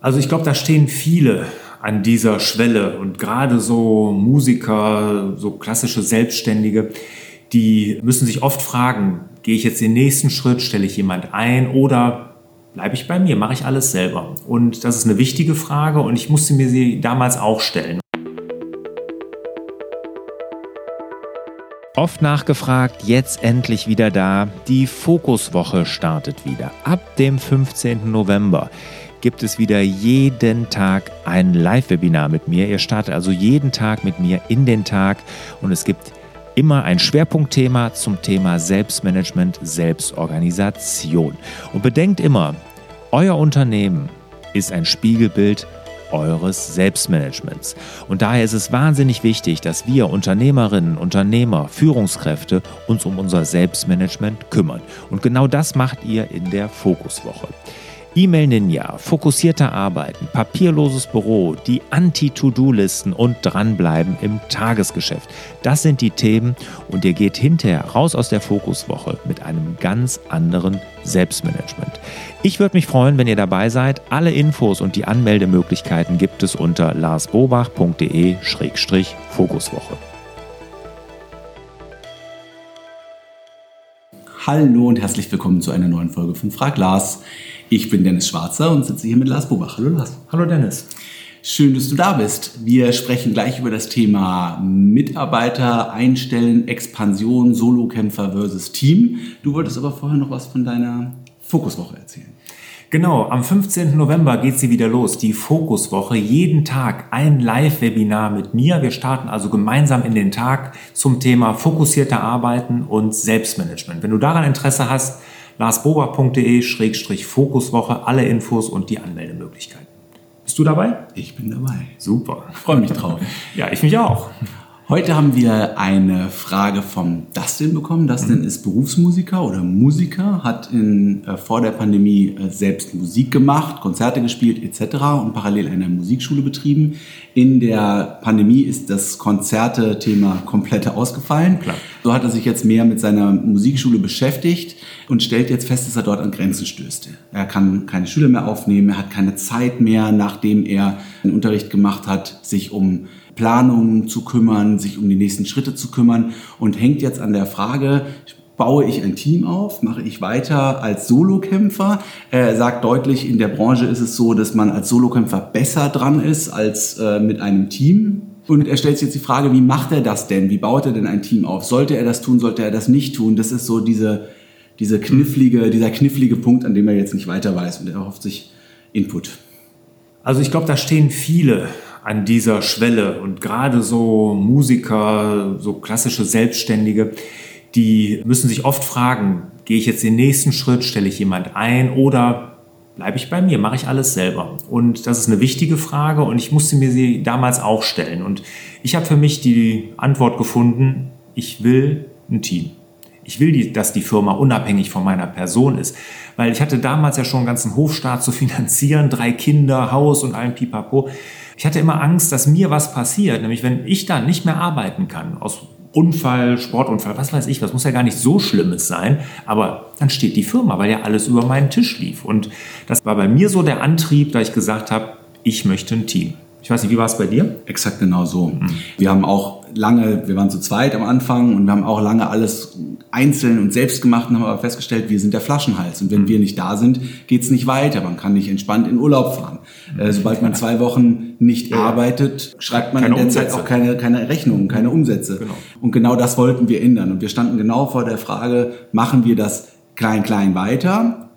Also ich glaube, da stehen viele an dieser Schwelle und gerade so Musiker, so klassische Selbstständige, die müssen sich oft fragen, gehe ich jetzt den nächsten Schritt, stelle ich jemand ein oder bleibe ich bei mir, mache ich alles selber? Und das ist eine wichtige Frage und ich musste mir sie damals auch stellen. Oft nachgefragt, jetzt endlich wieder da. Die Fokuswoche startet wieder. Ab dem 15. November gibt es wieder jeden Tag ein Live-Webinar mit mir. Ihr startet also jeden Tag mit mir in den Tag und es gibt immer ein Schwerpunktthema zum Thema Selbstmanagement, Selbstorganisation. Und bedenkt immer, euer Unternehmen ist ein Spiegelbild eures Selbstmanagements. Und daher ist es wahnsinnig wichtig, dass wir Unternehmerinnen, Unternehmer, Führungskräfte uns um unser Selbstmanagement kümmern. Und genau das macht ihr in der Fokuswoche. E-Mail Ninja, fokussierter Arbeiten, papierloses Büro, die Anti-To-Do-Listen und dranbleiben im Tagesgeschäft. Das sind die Themen und ihr geht hinterher raus aus der Fokuswoche mit einem ganz anderen Selbstmanagement. Ich würde mich freuen, wenn ihr dabei seid. Alle Infos und die Anmeldemöglichkeiten gibt es unter larsbobach.de-fokuswoche. Hallo und herzlich willkommen zu einer neuen Folge von Frag Lars. Ich bin Dennis Schwarzer und sitze hier mit Lars Bobach. Hallo Lars. Hallo Dennis. Schön, dass du da bist. Wir sprechen gleich über das Thema Mitarbeiter einstellen, Expansion, Solokämpfer versus Team. Du wolltest aber vorher noch was von deiner Fokuswoche erzählen. Genau, am 15. November geht sie wieder los, die Fokuswoche. Jeden Tag ein Live-Webinar mit mir. Wir starten also gemeinsam in den Tag zum Thema fokussierter Arbeiten und Selbstmanagement. Wenn du daran Interesse hast, larsbober.de-fokuswoche, alle Infos und die Anmeldemöglichkeiten. Bist du dabei? Ich bin dabei. Super. Freue mich drauf. ja, ich mich auch. Heute haben wir eine Frage vom Dustin bekommen. Dustin mhm. ist Berufsmusiker oder Musiker, hat in, äh, vor der Pandemie äh, selbst Musik gemacht, Konzerte gespielt etc. und parallel eine Musikschule betrieben. In der Pandemie ist das Konzerte-Thema komplett ausgefallen. Klar. So hat er sich jetzt mehr mit seiner Musikschule beschäftigt und stellt jetzt fest, dass er dort an Grenzen stößt. Er kann keine Schüler mehr aufnehmen, er hat keine Zeit mehr, nachdem er einen Unterricht gemacht hat, sich um Planungen zu kümmern, sich um die nächsten Schritte zu kümmern und hängt jetzt an der Frage, baue ich ein Team auf, mache ich weiter als Solokämpfer. Er sagt deutlich, in der Branche ist es so, dass man als Solokämpfer besser dran ist als äh, mit einem Team. Und er stellt sich jetzt die Frage, wie macht er das denn? Wie baut er denn ein Team auf? Sollte er das tun, sollte er das nicht tun? Das ist so diese, diese knifflige, dieser knifflige Punkt, an dem er jetzt nicht weiter weiß und er erhofft sich Input. Also ich glaube, da stehen viele an dieser Schwelle und gerade so Musiker, so klassische Selbstständige, die müssen sich oft fragen, gehe ich jetzt den nächsten Schritt, stelle ich jemand ein oder bleibe ich bei mir, mache ich alles selber? Und das ist eine wichtige Frage und ich musste mir sie damals auch stellen. Und ich habe für mich die Antwort gefunden, ich will ein Team. Ich will, die, dass die Firma unabhängig von meiner Person ist. Weil ich hatte damals ja schon einen ganzen Hofstaat zu finanzieren, drei Kinder, Haus und allen Pipapo. Ich hatte immer Angst, dass mir was passiert, nämlich wenn ich dann nicht mehr arbeiten kann, aus Unfall, Sportunfall, was weiß ich, was muss ja gar nicht so Schlimmes sein, aber dann steht die Firma, weil ja alles über meinen Tisch lief. Und das war bei mir so der Antrieb, da ich gesagt habe, ich möchte ein Team. Ich weiß nicht, wie war es bei dir? Exakt genau so. Mhm. Wir haben auch lange, wir waren zu zweit am Anfang und wir haben auch lange alles einzeln und selbst gemacht und haben aber festgestellt, wir sind der Flaschenhals. Und wenn mhm. wir nicht da sind, geht's nicht weiter. Man kann nicht entspannt in Urlaub fahren. Äh, sobald man zwei Wochen nicht ja. arbeitet, schreibt man keine in der Umsätze. Zeit auch keine, keine Rechnungen, keine Umsätze. Genau. Und genau das wollten wir ändern. Und wir standen genau vor der Frage, machen wir das klein, klein weiter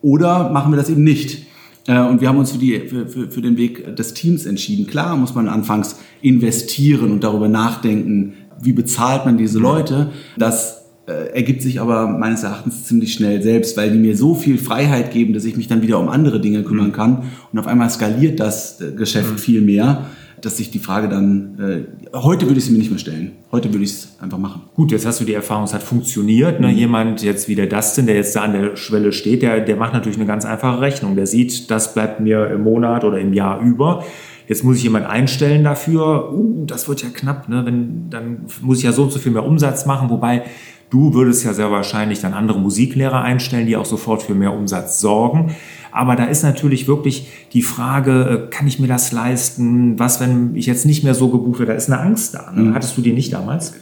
oder machen wir das eben nicht? Äh, und wir haben uns für, die, für, für, für den Weg des Teams entschieden. Klar muss man anfangs investieren und darüber nachdenken, wie bezahlt man diese Leute. Das äh, ergibt sich aber meines Erachtens ziemlich schnell selbst, weil die mir so viel Freiheit geben, dass ich mich dann wieder um andere Dinge kümmern mhm. kann. Und auf einmal skaliert das äh, Geschäft mhm. viel mehr dass sich die Frage dann, äh, heute würde ich sie mir nicht mehr stellen. Heute würde ich es einfach machen. Gut, jetzt hast du die Erfahrung, es hat funktioniert. Ne? Mhm. Jemand jetzt wie der Dustin, der jetzt da an der Schwelle steht, der, der macht natürlich eine ganz einfache Rechnung. Der sieht, das bleibt mir im Monat oder im Jahr über. Jetzt muss ich jemand einstellen dafür. Uh, das wird ja knapp. Ne? Wenn, dann muss ich ja so und so viel mehr Umsatz machen. Wobei Du würdest ja sehr wahrscheinlich dann andere Musiklehrer einstellen, die auch sofort für mehr Umsatz sorgen. Aber da ist natürlich wirklich die Frage, äh, kann ich mir das leisten? Was, wenn ich jetzt nicht mehr so gebucht werde? Da ist eine Angst da. Ne? Mhm. Hattest du die nicht damals?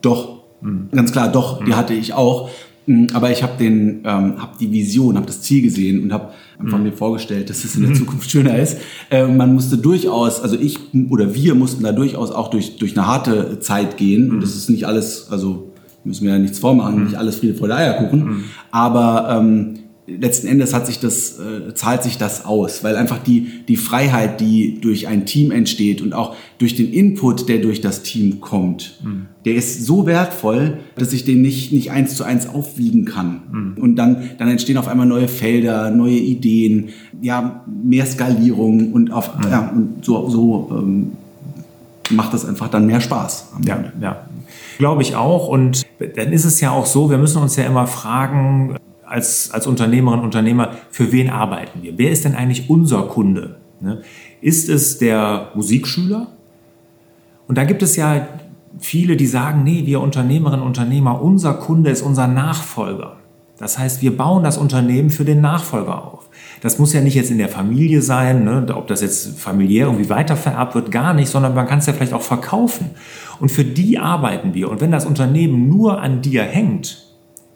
Doch, mhm. ganz klar, doch, mhm. die hatte ich auch. Mhm, aber ich habe den, ähm, habe die Vision, habe das Ziel gesehen und habe einfach mhm. mir vorgestellt, dass es in der mhm. Zukunft schöner ist. Äh, man musste durchaus, also ich oder wir mussten da durchaus auch durch durch eine harte Zeit gehen. Und das ist nicht alles, also müssen wir ja nichts vormachen, nicht alles Friede, Freude, Eierkuchen. Aber ähm, letzten Endes hat sich das, äh, zahlt sich das aus, weil einfach die, die Freiheit, die durch ein Team entsteht und auch durch den Input, der durch das Team kommt, mhm. der ist so wertvoll, dass ich den nicht, nicht eins zu eins aufwiegen kann. Mhm. Und dann, dann entstehen auf einmal neue Felder, neue Ideen, ja, mehr Skalierung und auf, mhm. ja, und so, so ähm, macht das einfach dann mehr Spaß. ja, ja. Glaube ich auch. Und dann ist es ja auch so, wir müssen uns ja immer fragen, als, als Unternehmerinnen und Unternehmer, für wen arbeiten wir? Wer ist denn eigentlich unser Kunde? Ne? Ist es der Musikschüler? Und da gibt es ja viele, die sagen, nee, wir Unternehmerinnen und Unternehmer, unser Kunde ist unser Nachfolger. Das heißt, wir bauen das Unternehmen für den Nachfolger auf. Das muss ja nicht jetzt in der Familie sein, ne, ob das jetzt familiär irgendwie weitervererbt wird, gar nicht, sondern man kann es ja vielleicht auch verkaufen. Und für die arbeiten wir. Und wenn das Unternehmen nur an dir hängt,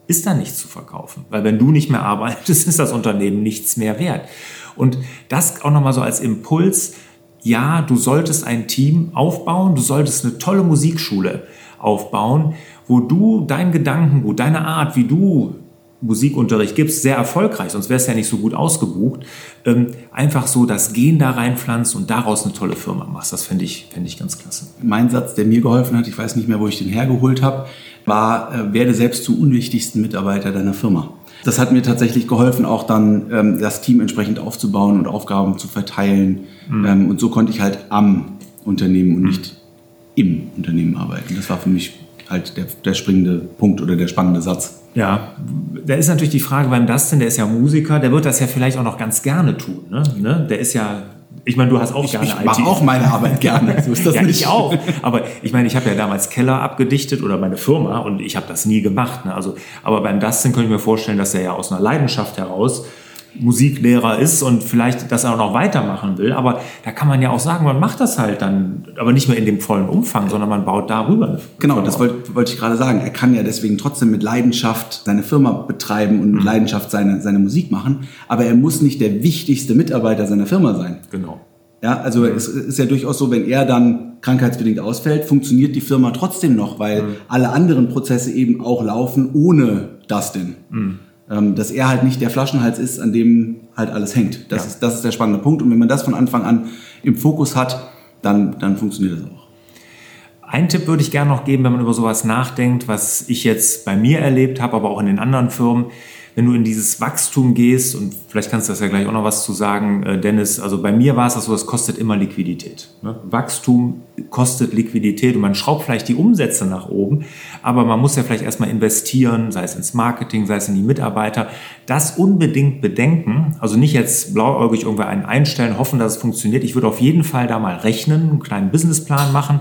ist da nichts zu verkaufen. Weil wenn du nicht mehr arbeitest, ist das Unternehmen nichts mehr wert. Und das auch nochmal so als Impuls. Ja, du solltest ein Team aufbauen, du solltest eine tolle Musikschule aufbauen, wo du dein Gedankengut, deine Art, wie du Musikunterricht gibst, sehr erfolgreich, sonst wärst du ja nicht so gut ausgebucht, ähm, einfach so das Gen da reinpflanzt und daraus eine tolle Firma machst. Das fände ich, fänd ich ganz klasse. Mein Satz, der mir geholfen hat, ich weiß nicht mehr, wo ich den hergeholt habe, war, äh, werde selbst zum unwichtigsten Mitarbeiter deiner Firma. Das hat mir tatsächlich geholfen, auch dann ähm, das Team entsprechend aufzubauen und Aufgaben zu verteilen. Mhm. Ähm, und so konnte ich halt am Unternehmen und mhm. nicht im Unternehmen arbeiten. Das war für mich halt der, der springende Punkt oder der spannende Satz. Ja, da ist natürlich die Frage beim Dustin, der ist ja Musiker, der wird das ja vielleicht auch noch ganz gerne tun. Ne? ne? Der ist ja ich meine, du hast auch ich, gerne ich mache auch meine Arbeit gerne. So ist das ja, nicht. ich auch. Aber ich meine, ich habe ja damals Keller abgedichtet oder meine Firma und ich habe das nie gemacht. Ne? Also, aber beim Dustin könnte ich mir vorstellen, dass er ja aus einer Leidenschaft heraus Musiklehrer ist und vielleicht das auch noch weitermachen will. Aber da kann man ja auch sagen, man macht das halt dann, aber nicht mehr in dem vollen Umfang, sondern man baut darüber. Genau, das wollte, wollte ich gerade sagen. Er kann ja deswegen trotzdem mit Leidenschaft seine Firma betreiben und mit mhm. Leidenschaft seine, seine Musik machen. Aber er muss nicht der wichtigste Mitarbeiter seiner Firma sein. Genau. Ja, also mhm. es ist ja durchaus so, wenn er dann krankheitsbedingt ausfällt, funktioniert die Firma trotzdem noch, weil mhm. alle anderen Prozesse eben auch laufen ohne Dustin. Mhm. Ähm, dass er halt nicht der Flaschenhals ist, an dem halt alles hängt. Das, ja. ist, das ist der spannende Punkt. Und wenn man das von Anfang an im Fokus hat, dann, dann funktioniert das auch. Ein Tipp würde ich gerne noch geben, wenn man über sowas nachdenkt, was ich jetzt bei mir erlebt habe, aber auch in den anderen Firmen wenn du in dieses Wachstum gehst, und vielleicht kannst du das ja gleich auch noch was zu sagen, äh, Dennis, also bei mir war es das so, es kostet immer Liquidität. Ne? Wachstum kostet Liquidität und man schraubt vielleicht die Umsätze nach oben, aber man muss ja vielleicht erstmal investieren, sei es ins Marketing, sei es in die Mitarbeiter. Das unbedingt bedenken, also nicht jetzt blauäugig irgendwer einen einstellen, hoffen, dass es funktioniert. Ich würde auf jeden Fall da mal rechnen, einen kleinen Businessplan machen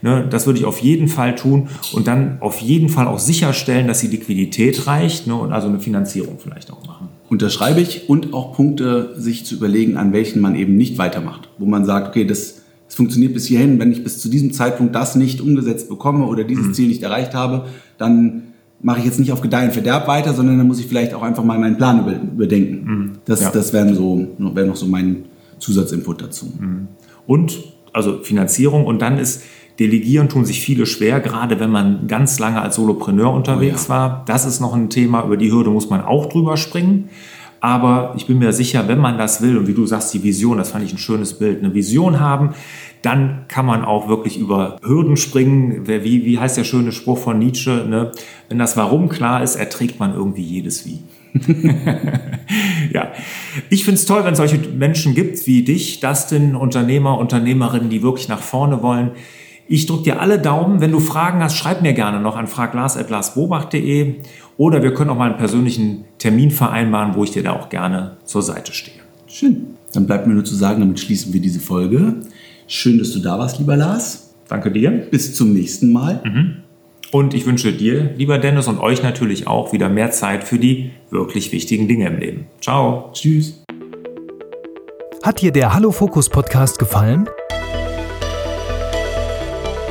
Ne, das würde ich auf jeden Fall tun und dann auf jeden Fall auch sicherstellen, dass die Liquidität reicht ne, und also eine Finanzierung vielleicht auch machen. Unterschreibe ich und auch Punkte sich zu überlegen, an welchen man eben nicht weitermacht. Wo man sagt, okay, das, das funktioniert bis hierhin, wenn ich bis zu diesem Zeitpunkt das nicht umgesetzt bekomme oder dieses mhm. Ziel nicht erreicht habe, dann mache ich jetzt nicht auf Gedeihen Verderb weiter, sondern dann muss ich vielleicht auch einfach mal meinen Plan überdenken. Mhm. Das, ja. das wäre so, wär noch so mein Zusatzinput dazu. Mhm. Und also Finanzierung und dann ist Delegieren tun sich viele schwer, gerade wenn man ganz lange als Solopreneur unterwegs oh ja. war. Das ist noch ein Thema, über die Hürde muss man auch drüber springen. Aber ich bin mir sicher, wenn man das will, und wie du sagst, die Vision, das fand ich ein schönes Bild, eine Vision haben, dann kann man auch wirklich über Hürden springen. Wie, wie heißt der schöne Spruch von Nietzsche? Ne? Wenn das Warum klar ist, erträgt man irgendwie jedes Wie. ja, ich finde es toll, wenn es solche Menschen gibt wie dich, Dustin, Unternehmer, Unternehmerinnen, die wirklich nach vorne wollen, ich drücke dir alle Daumen. Wenn du Fragen hast, schreib mir gerne noch an fraglars.larsbobach.de oder wir können auch mal einen persönlichen Termin vereinbaren, wo ich dir da auch gerne zur Seite stehe. Schön. Dann bleibt mir nur zu sagen, damit schließen wir diese Folge. Schön, dass du da warst, lieber Lars. Danke dir. Bis zum nächsten Mal. Mhm. Und ich wünsche dir, lieber Dennis, und euch natürlich auch wieder mehr Zeit für die wirklich wichtigen Dinge im Leben. Ciao. Tschüss. Hat dir der Hallo Fokus Podcast gefallen?